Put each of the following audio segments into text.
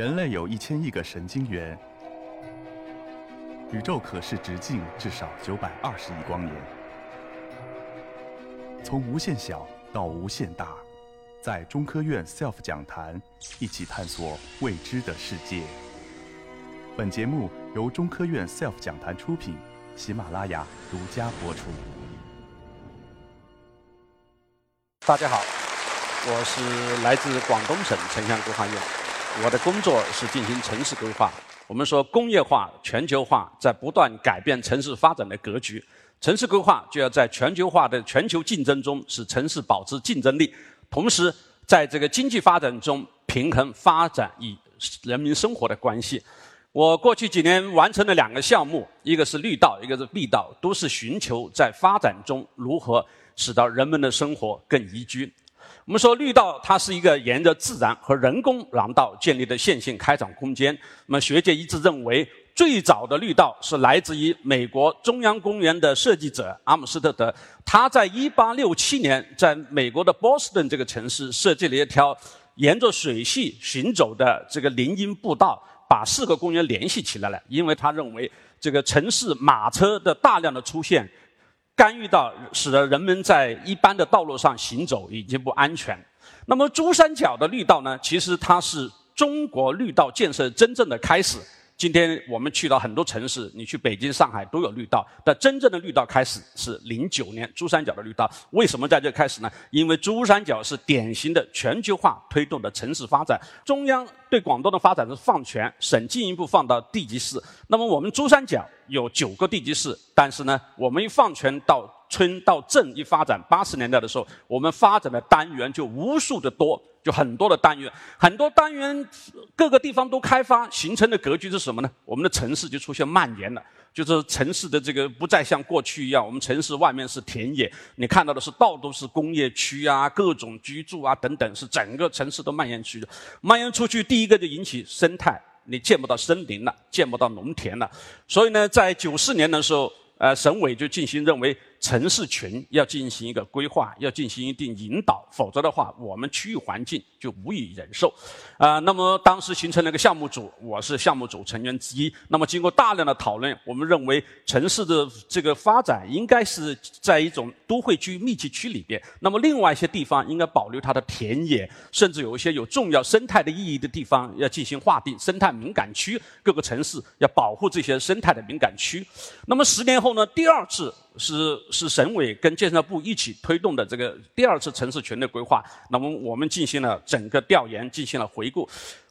人类有一千亿个神经元，宇宙可视直径至少九百二十亿光年。从无限小到无限大，在中科院 SELF 讲坛一起探索未知的世界。本节目由中科院 SELF 讲坛出品，喜马拉雅独家播出。大家好，我是来自广东省城乡规划院，我的工作是进行城市规划。我们说工业化、全球化在不断改变城市发展的格局，城市规划就要在全球化的全球竞争中使城市保持竞争力，同时在这个经济发展中平衡发展与人民生活的关系。我过去几年完成了两个项目，一个是绿道，一个是碧道，都是寻求在发展中如何使到人们的生活更宜居。我们说绿道它是一个沿着自然和人工廊道建立的线性开展空间。那么学界一致认为，最早的绿道是来自于美国中央公园的设计者阿姆斯特德，他在1867年在美国的波士顿这个城市设计了一条沿着水系行走的这个林荫步道。把四个公园联系起来了，因为他认为这个城市马车的大量的出现，干预到使得人们在一般的道路上行走已经不安全。那么珠三角的绿道呢？其实它是中国绿道建设真正的开始。今天我们去到很多城市，你去北京、上海都有绿道，但真正的绿道开始是零九年珠三角的绿道。为什么在这开始呢？因为珠三角是典型的全球化推动的城市发展，中央对广东的发展是放权，省进一步放到地级市。那么我们珠三角有九个地级市，但是呢，我们一放权到村到镇一发展，八十年代的时候，我们发展的单元就无数的多。就很多的单元，很多单元各个地方都开发，形成的格局是什么呢？我们的城市就出现蔓延了，就是城市的这个不再像过去一样，我们城市外面是田野，你看到的是到处是工业区啊，各种居住啊等等，是整个城市都蔓延出去。蔓延出去，第一个就引起生态，你见不到森林了，见不到农田了。所以呢，在九四年的时候，呃，省委就进行认为。城市群要进行一个规划，要进行一定引导，否则的话，我们区域环境就无以忍受。啊，那么当时形成了一个项目组，我是项目组成员之一。那么经过大量的讨论，我们认为城市的这个发展应该是在一种都会区、密集区里边。那么另外一些地方应该保留它的田野，甚至有一些有重要生态的意义的地方要进行划定生态敏感区。各个城市要保护这些生态的敏感区。那么十年后呢？第二次。是是省委跟建设部一起推动的这个第二次城市群的规划。那么我们进行了整个调研，进行了回顾。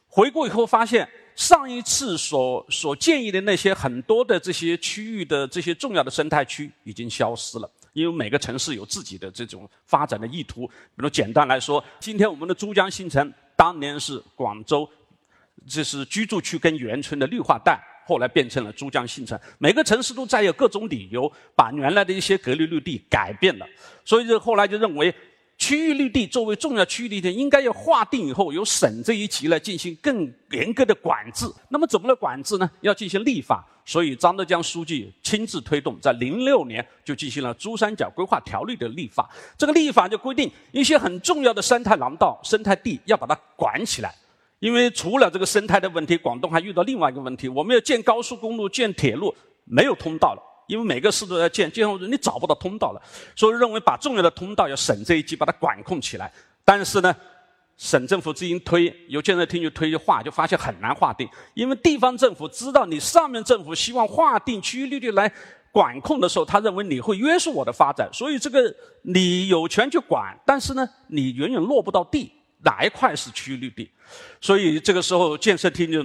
回顾以后发现，上一次所所建议的那些很多的这些区域的这些重要的生态区已经消失了，因为每个城市有自己的这种发展的意图。比如简单来说，今天我们的珠江新城当年是广州，这是居住区跟园村的绿化带。后来变成了珠江新城，每个城市都在有各种理由把原来的一些隔离绿地改变了，所以就后来就认为，区域绿地作为重要区域绿地，应该要划定以后由省这一级来进行更严格的管制。那么怎么来管制呢？要进行立法，所以张德江书记亲自推动，在零六年就进行了珠三角规划条例的立法。这个立法就规定一些很重要的生态廊道、生态地要把它管起来。因为除了这个生态的问题，广东还遇到另外一个问题：我们要建高速公路、建铁路，没有通道了。因为每个市都要建，建后你找不到通道了，所以认为把重要的通道要省这一级把它管控起来。但是呢，省政府自行推，由建设厅去推划，就发现很难划定。因为地方政府知道你上面政府希望划定区域绿地来管控的时候，他认为你会约束我的发展，所以这个你有权去管，但是呢，你远远落不到地。哪一块是区域绿地？所以这个时候建设厅就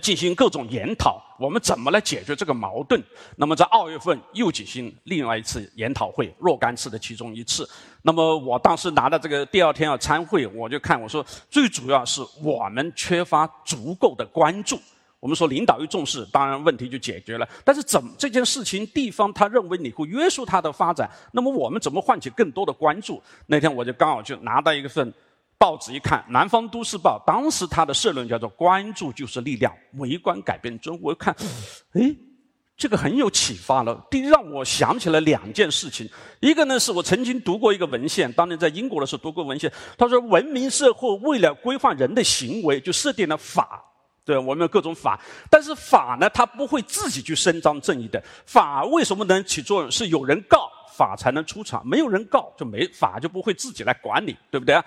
进行各种研讨，我们怎么来解决这个矛盾？那么在二月份又举行另外一次研讨会，若干次的其中一次。那么我当时拿到这个第二天要参会，我就看我说，最主要是我们缺乏足够的关注。我们说领导一重视，当然问题就解决了。但是怎这件事情地方他认为你会约束他的发展，那么我们怎么唤起更多的关注？那天我就刚好就拿到一份。报纸一看，《南方都市报》当时他的社论叫做“关注就是力量，围观改变中”。我看，哎，这个很有启发了。第一，让我想起了两件事情。一个呢，是我曾经读过一个文献，当年在英国的时候读过文献。他说，文明社会为了规范人的行为，就设定了法对，我们有各种法，但是法呢，它不会自己去伸张正义的。法为什么能起作用？是有人告法才能出场，没有人告就没法就不会自己来管理，对不对？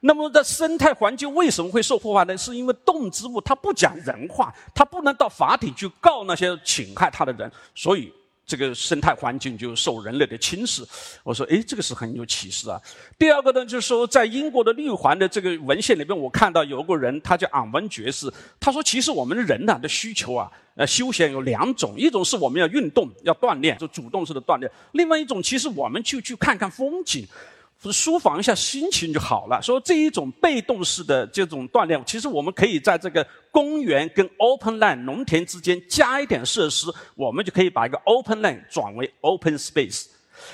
那么，在生态环境为什么会受破坏呢？是因为动植物它不讲人话，它不能到法庭去告那些侵害它的人，所以。这个生态环境就受人类的侵蚀。我说，哎，这个是很有启示啊。第二个呢，就是说，在英国的绿环的这个文献里边，我看到有个人，他叫昂文爵士，他说，其实我们人呐的需求啊，呃，休闲有两种，一种是我们要运动、要锻炼，就主动式的锻炼；，另外一种，其实我们去去看看风景。舒缓一下心情就好了。说这一种被动式的这种锻炼，其实我们可以在这个公园跟 open land 农田之间加一点设施，我们就可以把一个 open land 转为 open space。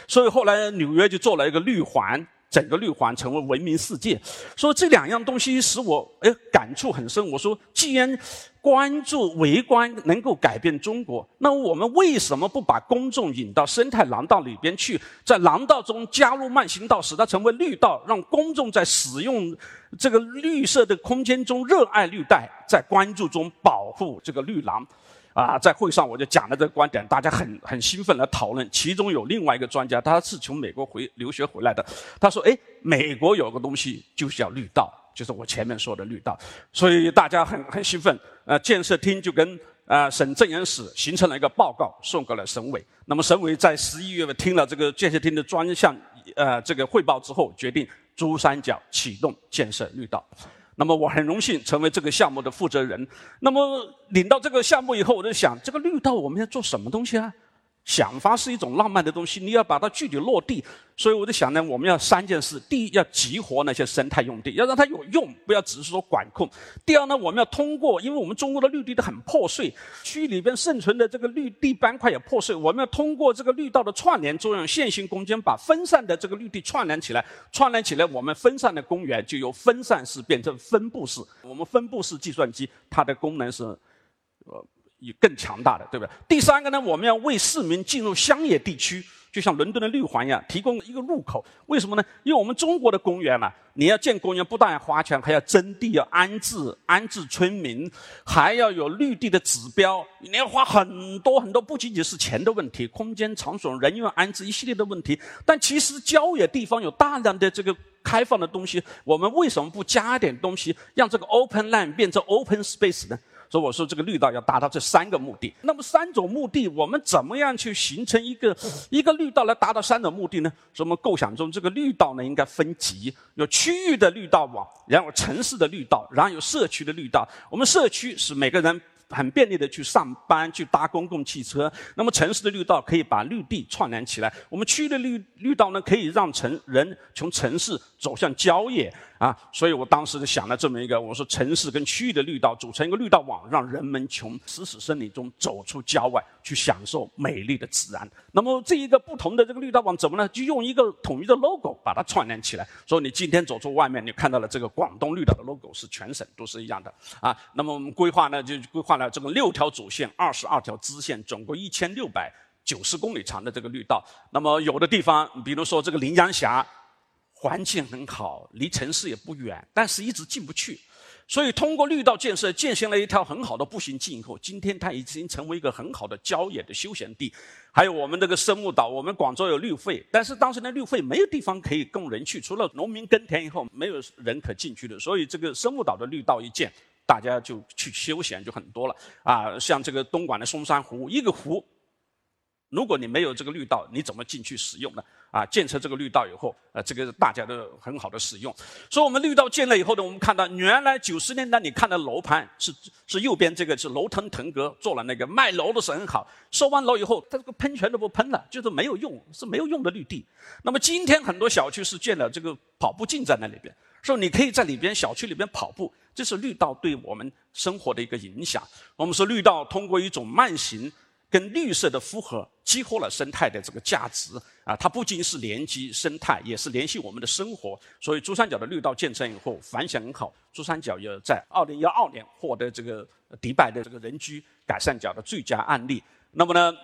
所以后来纽约就做了一个绿环。整个绿环成为闻名世界，说这两样东西使我哎感触很深。我说，既然关注围观能够改变中国，那我们为什么不把公众引到生态廊道里边去，在廊道中加入慢行道，使它成为绿道，让公众在使用这个绿色的空间中热爱绿带，在关注中保护这个绿廊？啊，在会上我就讲了这个观点，大家很很兴奋来讨论。其中有另外一个专家，他是从美国回留学回来的，他说：“哎，美国有个东西就叫绿道，就是我前面说的绿道。”所以大家很很兴奋。呃，建设厅就跟呃省政研室形成了一个报告，送给了省委。那么省委在十一月份听了这个建设厅的专项呃这个汇报之后，决定珠三角启动建设绿道。那么我很荣幸成为这个项目的负责人。那么领到这个项目以后，我就想，这个绿道我们要做什么东西啊？想法是一种浪漫的东西，你要把它具体落地。所以我就想呢，我们要三件事：第一，要激活那些生态用地，要让它有用，不要只是说管控；第二呢，我们要通过，因为我们中国的绿地都很破碎，区域里边生存的这个绿地斑块也破碎，我们要通过这个绿道的串联作用，线性空间把分散的这个绿地串联起来，串联起来，我们分散的公园就由分散式变成分布式。我们分布式计算机，它的功能是，呃。有更强大的，对不对？第三个呢，我们要为市民进入乡野地区，就像伦敦的绿环一样，提供一个入口。为什么呢？因为我们中国的公园嘛，你要建公园，不但要花钱，还要征地，要安置安置村民，还要有绿地的指标，你要花很多很多，不仅仅是钱的问题，空间、场所、人员安置一系列的问题。但其实郊野地方有大量的这个开放的东西，我们为什么不加点东西，让这个 open land 变成 open space 呢？所以我说，这个绿道要达到这三个目的。那么三种目的，我们怎么样去形成一个一个绿道来达到三种目的呢？我们构想中，这个绿道呢应该分级，有区域的绿道网，然后城市的绿道，然后有社区的绿道。我们社区是每个人。很便利的去上班，去搭公共汽车。那么城市的绿道可以把绿地串联起来。我们区域的绿绿道呢，可以让城人从城市走向郊野啊。所以我当时就想了这么一个，我说城市跟区域的绿道组成一个绿道网，让人们从死死森林中走出郊外，去享受美丽的自然。那么这一个不同的这个绿道网怎么呢？就用一个统一的 logo 把它串联起来。所以你今天走出外面，你看到了这个广东绿道的 logo 是全省都是一样的啊。那么我们规划呢，就规划了。这个六条主线，二十二条支线，总共一千六百九十公里长的这个绿道。那么有的地方，比如说这个羚羊峡，环境很好，离城市也不远，但是一直进不去。所以通过绿道建设，建行了一条很好的步行径以后，今天它已经成为一个很好的郊野的休闲地。还有我们这个生物岛，我们广州有绿肺，但是当时呢，绿肺没有地方可以供人去，除了农民耕田以后，没有人可进去的。所以这个生物岛的绿道一建。大家就去休闲就很多了啊，像这个东莞的松山湖，一个湖，如果你没有这个绿道，你怎么进去使用呢？啊，建成这个绿道以后，呃，这个大家都很好的使用。所以我们绿道建了以后呢，我们看到原来九十年代你看到楼盘是是右边这个是楼腾腾格做了那个卖楼的是很好，收完楼以后，它这个喷泉都不喷了，就是没有用，是没有用的绿地。那么今天很多小区是建了这个跑步径在那里边。说你可以在里边小区里边跑步，这是绿道对我们生活的一个影响。我们说绿道通过一种慢行跟绿色的复合，激活了生态的这个价值啊！它不仅是连接生态，也是联系我们的生活。所以珠三角的绿道建成以后反响很好，珠三角也在二零幺二年获得这个迪拜的这个人居改善奖的最佳案例。那么呢，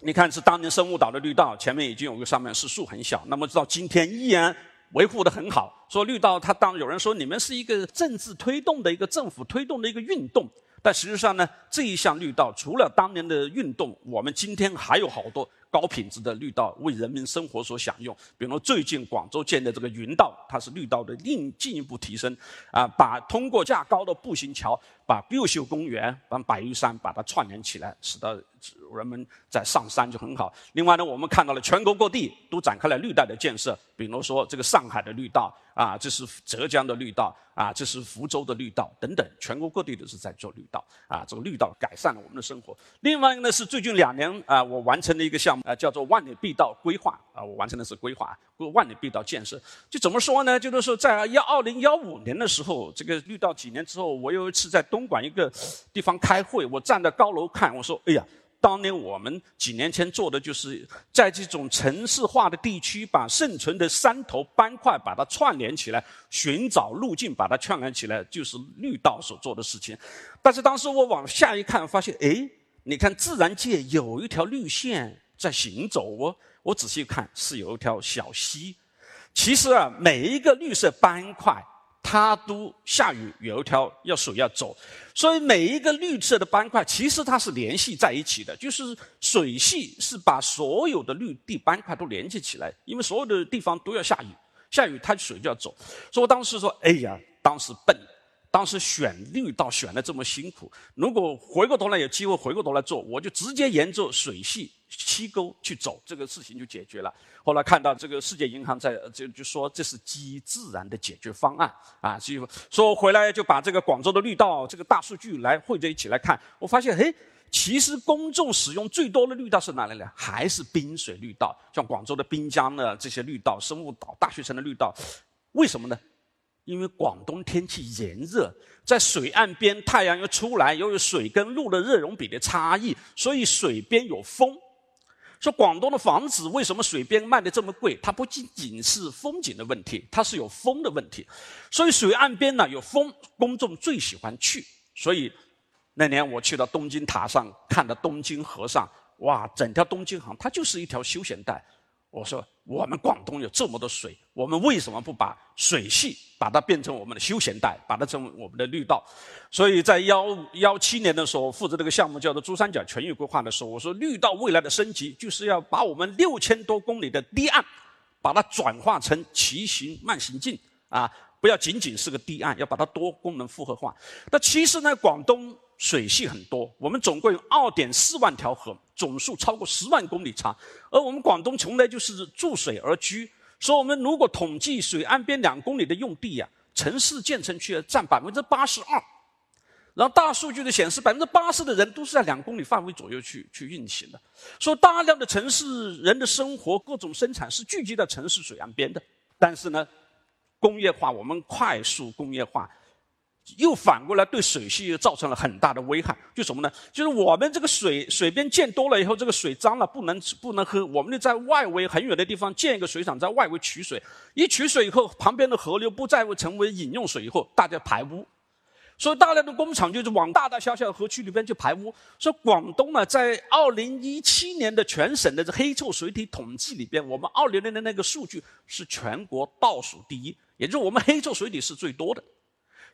你看是当年生物岛的绿道，前面已经有个上面是树很小，那么到今天依然。维护的很好，说绿道，他当有人说你们是一个政治推动的一个政府推动的一个运动，但实际上呢，这一项绿道除了当年的运动，我们今天还有好多高品质的绿道为人民生活所享用。比如最近广州建的这个云道，它是绿道的另进一步提升，啊，把通过架高的步行桥，把六秀公园、把白玉山把它串联起来，使得人们在上山就很好。另外呢，我们看到了全国各地都展开了绿带的建设，比如说这个上海的绿道。啊，这是浙江的绿道啊，这是福州的绿道等等，全国各地都是在做绿道啊。这个绿道改善了我们的生活。另外呢是最近两年啊，我完成的一个项目啊，叫做万里碧道规划啊，我完成的是规划万里碧道建设。就怎么说呢？就是说在幺二零幺五年的时候，这个绿道几年之后，我有一次在东莞一个地方开会，我站在高楼看，我说：“哎呀。”当年我们几年前做的，就是在这种城市化的地区，把现存的山头斑块把它串联起来，寻找路径把它串联起来，就是绿道所做的事情。但是当时我往下一看，发现，哎，你看自然界有一条绿线在行走哦。我仔细看，是有一条小溪。其实啊，每一个绿色斑块。它都下雨，有一条要水要走，所以每一个绿色的斑块其实它是联系在一起的，就是水系是把所有的绿地斑块都连接起来，因为所有的地方都要下雨，下雨它水就要走。所以我当时说，哎呀，当时笨，当时选绿道选的这么辛苦，如果回过头来有机会回过头来做，我就直接沿着水系。溪沟去走，这个事情就解决了。后来看到这个世界银行在就就说这是基于自然的解决方案啊，所以说回来就把这个广州的绿道这个大数据来汇在一起来看，我发现嘿，其实公众使用最多的绿道是哪里呢？还是滨水绿道，像广州的滨江的这些绿道、生物岛、大学城的绿道，为什么呢？因为广东天气炎热，在水岸边太阳又出来，又有水跟陆的热容比的差异，所以水边有风。说广东的房子为什么水边卖的这么贵？它不仅仅是风景的问题，它是有风的问题。所以水岸边呢有风，公众最喜欢去。所以那年我去到东京塔上，看到东京河上，哇，整条东京河它就是一条休闲带。我说。我们广东有这么多水，我们为什么不把水系把它变成我们的休闲带，把它成为我们的绿道？所以在幺幺七年的时候，负责这个项目叫做珠三角全域规划的时候，我说绿道未来的升级就是要把我们六千多公里的堤岸，把它转化成骑行慢行径啊，不要仅仅是个堤岸，要把它多功能复合化。那其实呢，广东。水系很多，我们总共有二点四万条河，总数超过十万公里长。而我们广东从来就是注水而居，所以我们如果统计水岸边两公里的用地呀，城市建成区占百分之八十二。然后大数据的显示，百分之八十的人都是在两公里范围左右去去运行的。所以大量的城市人的生活、各种生产是聚集在城市水岸边的。但是呢，工业化，我们快速工业化。又反过来对水系又造成了很大的危害，就什么呢？就是我们这个水水边建多了以后，这个水脏了，不能不能喝，我们就在外围很远的地方建一个水厂，在外围取水。一取水以后，旁边的河流不再会成为饮用水以后，大家排污，所以大量的工厂就是往大大小小的河区里边去排污。所以广东呢，在二零一七年的全省的这黑臭水体统计里边，我们二零年的那个数据是全国倒数第一，也就是我们黑臭水体是最多的。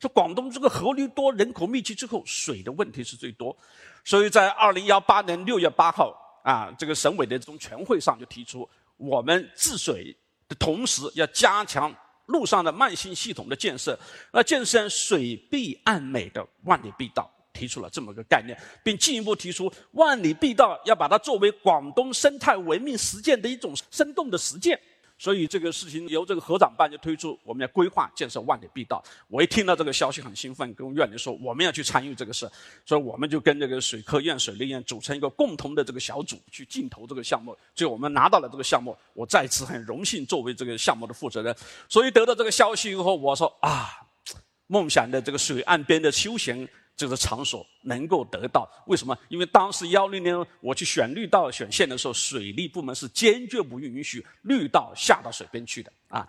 说广东这个河流多，人口密集之后，水的问题是最多，所以在二零幺八年六月八号啊，这个省委的这种全会上就提出，我们治水的同时要加强路上的慢行系统的建设，那建设水碧岸美的万里碧道，提出了这么个概念，并进一步提出万里碧道要把它作为广东生态文明实践的一种生动的实践。所以这个事情由这个河长办就推出，我们要规划建设万里碧道。我一听到这个消息很兴奋，跟院里说我们要去参与这个事，所以我们就跟这个水科院、水利院组成一个共同的这个小组去竞投这个项目。最后我们拿到了这个项目，我再次很荣幸作为这个项目的负责人。所以得到这个消息以后，我说啊，梦想的这个水岸边的休闲。这个场所能够得到，为什么？因为当时幺六年我去选绿道选线的时候，水利部门是坚决不允许绿道下到水边去的啊。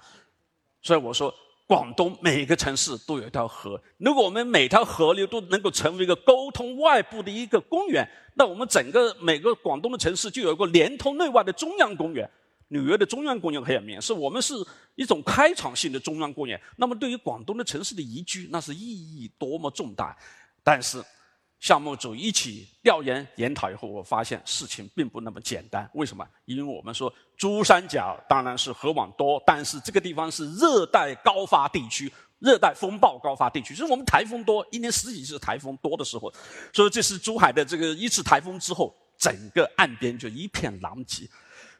所以我说，广东每个城市都有一条河，如果我们每条河流都能够成为一个沟通外部的一个公园，那我们整个每个广东的城市就有一个连通内外的中央公园。纽约的中央公园很有名，是我们是一种开场性的中央公园。那么对于广东的城市的宜居，那是意义多么重大。但是，项目组一起调研研讨以后，我发现事情并不那么简单。为什么？因为我们说珠三角当然是河网多，但是这个地方是热带高发地区，热带风暴高发地区，就是我们台风多，一年十几次台风多的时候，所以这是珠海的这个一次台风之后，整个岸边就一片狼藉。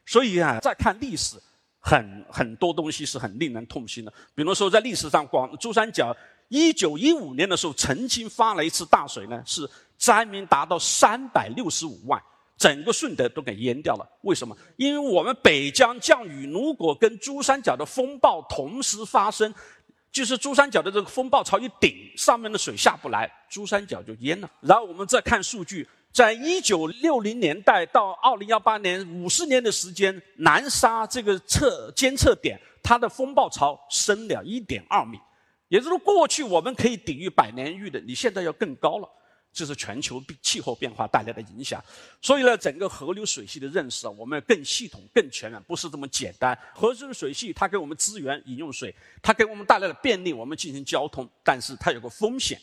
所以啊，再看历史，很很多东西是很令人痛心的。比如说，在历史上，广珠三角。一九一五年的时候，曾经发了一次大水呢，是灾民达到三百六十五万，整个顺德都给淹掉了。为什么？因为我们北江降雨如果跟珠三角的风暴同时发生，就是珠三角的这个风暴潮一顶，上面的水下不来，珠三角就淹了。然后我们再看数据，在一九六零年代到二零幺八年五十年的时间，南沙这个测监测点，它的风暴潮升了一点二米。也就是说，过去我们可以抵御百年玉的，你现在要更高了，这是全球气候变化带来的影响。所以呢，整个河流水系的认识啊，我们要更系统、更全面，不是这么简单。河流水系它给我们资源、饮用水，它给我们带来了便利，我们进行交通，但是它有个风险。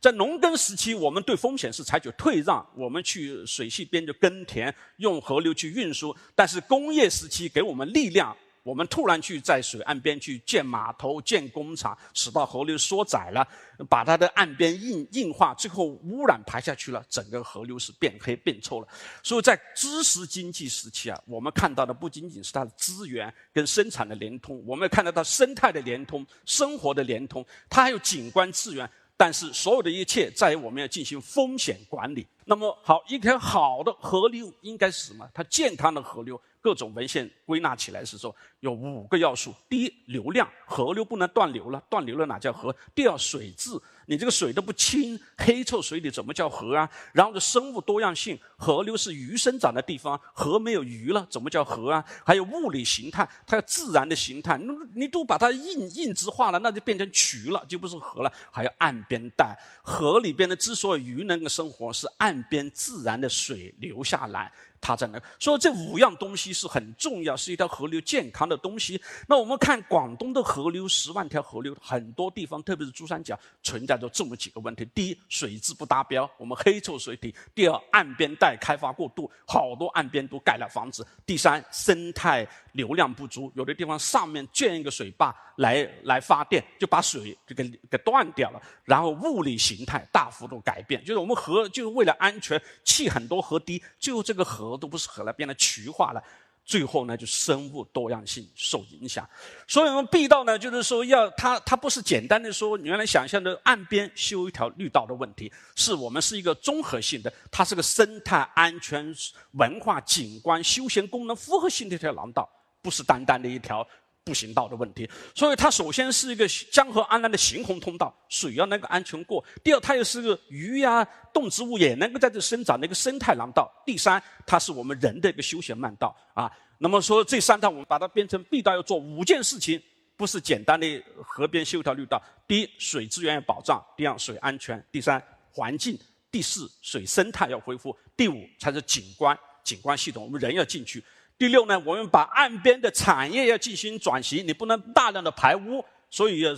在农耕时期，我们对风险是采取退让，我们去水系边就耕田，用河流去运输。但是工业时期给我们力量。我们突然去在水岸边去建码头、建工厂，使到河流缩窄了，把它的岸边硬硬化，最后污染排下去了，整个河流是变黑变臭了。所以在知识经济时期啊，我们看到的不仅仅是它的资源跟生产的连通，我们也看得到生态的连通、生活的连通，它还有景观资源。但是所有的一切在于我们要进行风险管理。那么好，一条好的河流应该是什么？它健康的河流。各种文献归纳起来是说有五个要素：第一，流量，河流不能断流了，断流了哪叫河？第二，水质，你这个水都不清，黑臭水里怎么叫河啊？然后的生物多样性，河流是鱼生长的地方，河没有鱼了，怎么叫河啊？还有物理形态，它有自然的形态，你你都把它硬硬质化了，那就变成渠了，就不是河了。还有岸边带，河里边的之所以鱼能够生活，是岸边自然的水流下来。它在那，所以这五样东西是很重要，是一条河流健康的东西。那我们看广东的河流，十万条河流，很多地方，特别是珠三角，存在着这么几个问题：第一，水质不达标，我们黑臭水体；第二，岸边带开发过度，好多岸边都盖了房子；第三，生态流量不足，有的地方上面建一个水坝来来发电，就把水这个给断掉了。然后物理形态大幅度改变，就是我们河就是为了安全，砌很多河堤，最后这个河。河都不是河了，变得渠化了，最后呢，就生物多样性受影响。所以我们必道呢，就是说要它，它不是简单的说原来想象的岸边修一条绿道的问题，是我们是一个综合性的，它是个生态安全、文化景观、休闲功能复合性的一条廊道，不是单单的一条。步行道的问题，所以它首先是一个江河安澜的行洪通道，水要能够安全过；第二，它又是个鱼呀、动植物也能够在这生长的一个生态廊道；第三，它是我们人的一个休闲慢道。啊。那么说这三道，我们把它变成必道，要做五件事情，不是简单的河边修条绿道。第一，水资源要保障；第二，水安全；第三，环境；第四，水生态要恢复；第五，才是景观。景观系统，我们人要进去。第六呢，我们把岸边的产业要进行转型，你不能大量的排污，所以要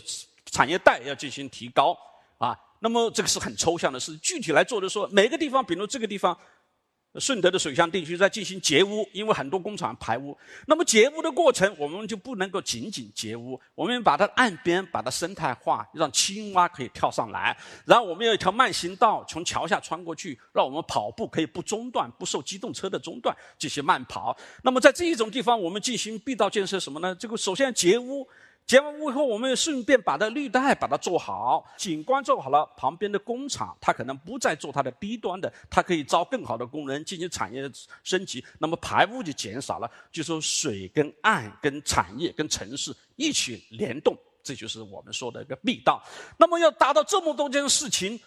产业带要进行提高啊。那么这个是很抽象的事，具体来做的时候，每个地方，比如这个地方。顺德的水乡地区在进行截污，因为很多工厂排污。那么截污的过程，我们就不能够仅仅截污，我们把它岸边把它生态化，让青蛙可以跳上来。然后我们有一条慢行道，从桥下穿过去，让我们跑步可以不中断，不受机动车的中断，进行慢跑。那么在这一种地方，我们进行必道建设什么呢？这个首先截污。结完污以后，我们顺便把它绿带把它做好，景观做好了，旁边的工厂它可能不再做它的低端的，它可以招更好的工人进行产业升级，那么排污就减少了。就说水跟岸跟产业跟城市一起联动，这就是我们说的一个密道。那么要达到这么多件事情。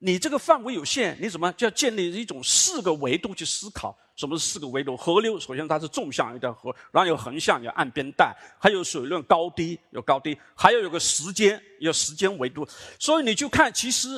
你这个范围有限，你怎么就要建立一种四个维度去思考？什么是四个维度？河流首先它是纵向一条河，然后有横向有岸边带，还有水论高低有高低，还要有个时间有时间维度。所以你就看，其实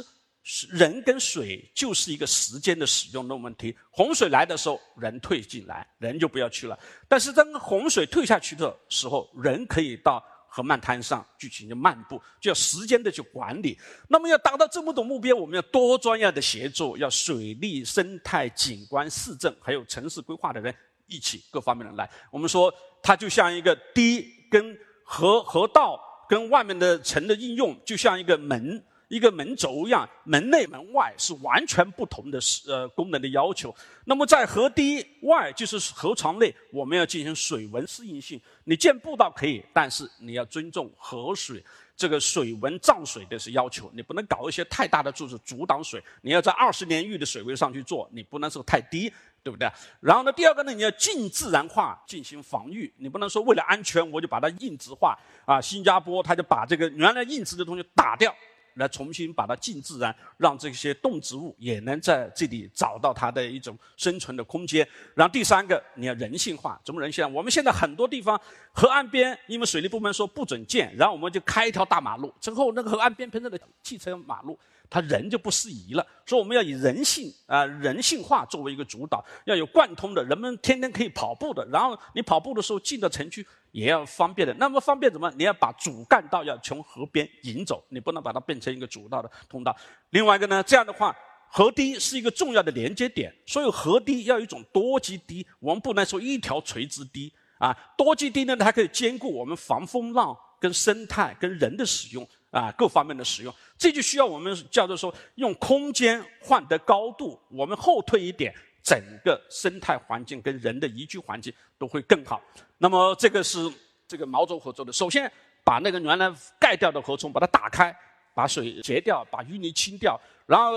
人跟水就是一个时间的使用的问题。洪水来的时候，人退进来，人就不要去了；但是当洪水退下去的时候，人可以到。和漫滩上进行漫步，就要时间的去管理。那么要达到这么多目标，我们要多专业的协作，要水利、生态、景观、市政，还有城市规划的人一起各方面的来。我们说，它就像一个堤，跟河河道跟外面的城的应用，就像一个门。一个门轴一样，门内门外是完全不同的呃功能的要求。那么在河堤外，就是河床内，我们要进行水文适应性。你建步道可以，但是你要尊重河水这个水文涨水的是要求，你不能搞一些太大的柱子阻挡水。你要在二十年域的水位上去做，你不能说太低，对不对？然后呢，第二个呢，你要近自然化进行防御，你不能说为了安全我就把它硬质化啊。新加坡他就把这个原来硬质的东西打掉。来重新把它近自然，让这些动植物也能在这里找到它的一种生存的空间。然后第三个，你要人性化，怎么人性化？我们现在很多地方河岸边，因为水利部门说不准建，然后我们就开一条大马路，之后那个河岸边喷成的汽车马路。它人就不适宜了，所以我们要以人性啊人性化作为一个主导，要有贯通的，人们天天可以跑步的，然后你跑步的时候进到城区也要方便的。那么方便怎么？你要把主干道要从河边引走，你不能把它变成一个主道的通道。另外一个呢，这样的话，河堤是一个重要的连接点，所以河堤要有一种多基堤，我们不能说一条垂直堤啊。多基堤呢，它可以兼顾我们防风浪、跟生态、跟人的使用。啊，各方面的使用，这就需要我们叫做说，用空间换得高度。我们后退一点，整个生态环境跟人的宜居环境都会更好。那么这个是这个毛轴河做的。首先把那个原来盖掉的河床把它打开，把水截掉，把淤泥清掉，然后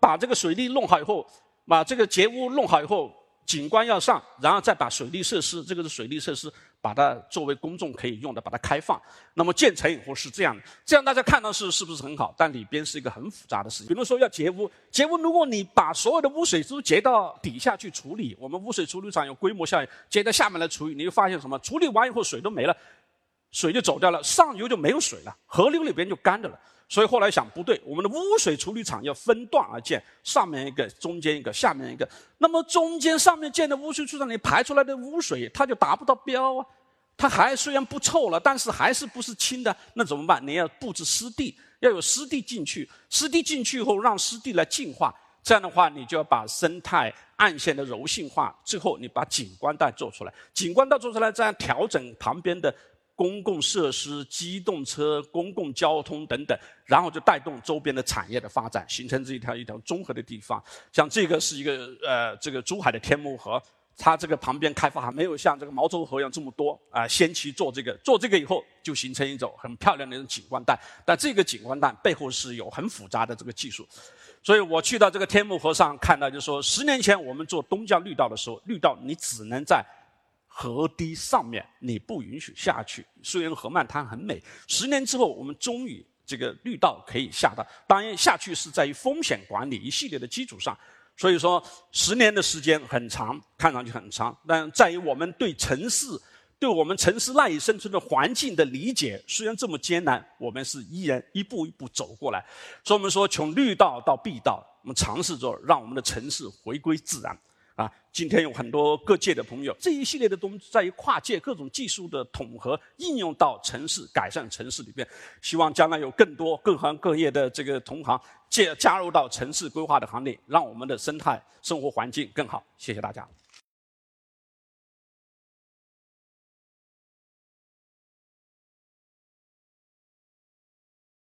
把这个水利弄好以后，把这个截污弄好以后。景观要上，然后再把水利设施，这个是水利设施，把它作为公众可以用的，把它开放。那么建成以后是这样的，这样大家看到是是不是很好？但里边是一个很复杂的事情。比如说要截污，截污如果你把所有的污水都截到底下去处理，我们污水处理厂有规模效应，截到下面来处理，你就发现什么？处理完以后水都没了，水就走掉了，上游就没有水了，河流里边就干的了。所以后来想不对，我们的污水处理厂要分段而建，上面一个，中间一个，下面一个。那么中间上面建的污水处理厂，你排出来的污水它就达不到标啊，它还虽然不臭了，但是还是不是清的。那怎么办？你要布置湿地，要有湿地进去，湿地进去以后让湿地来净化。这样的话，你就要把生态岸线的柔性化，最后你把景观带做出来，景观带做出来，这样调整旁边的。公共设施、机动车、公共交通等等，然后就带动周边的产业的发展，形成这一条一条综合的地方。像这个是一个呃，这个珠海的天目河，它这个旁边开发还没有像这个毛洲河一样这么多啊。先期做这个，做这个以后就形成一种很漂亮的一种景观带。但这个景观带背后是有很复杂的这个技术，所以我去到这个天目河上看到，就说十年前我们做东江绿道的时候，绿道你只能在。河堤上面你不允许下去，虽然河漫滩很美。十年之后，我们终于这个绿道可以下到，当然下去是在于风险管理一系列的基础上。所以说，十年的时间很长，看上去很长，但在于我们对城市、对我们城市赖以生存的环境的理解，虽然这么艰难，我们是依然一步一步走过来。所以我们说，从绿道到碧道，我们尝试着让我们的城市回归自然。啊，今天有很多各界的朋友，这一系列的东西在于跨界各种技术的统合应用到城市改善城市里边，希望将来有更多各行各业的这个同行介加入到城市规划的行列，让我们的生态生活环境更好。谢谢大家。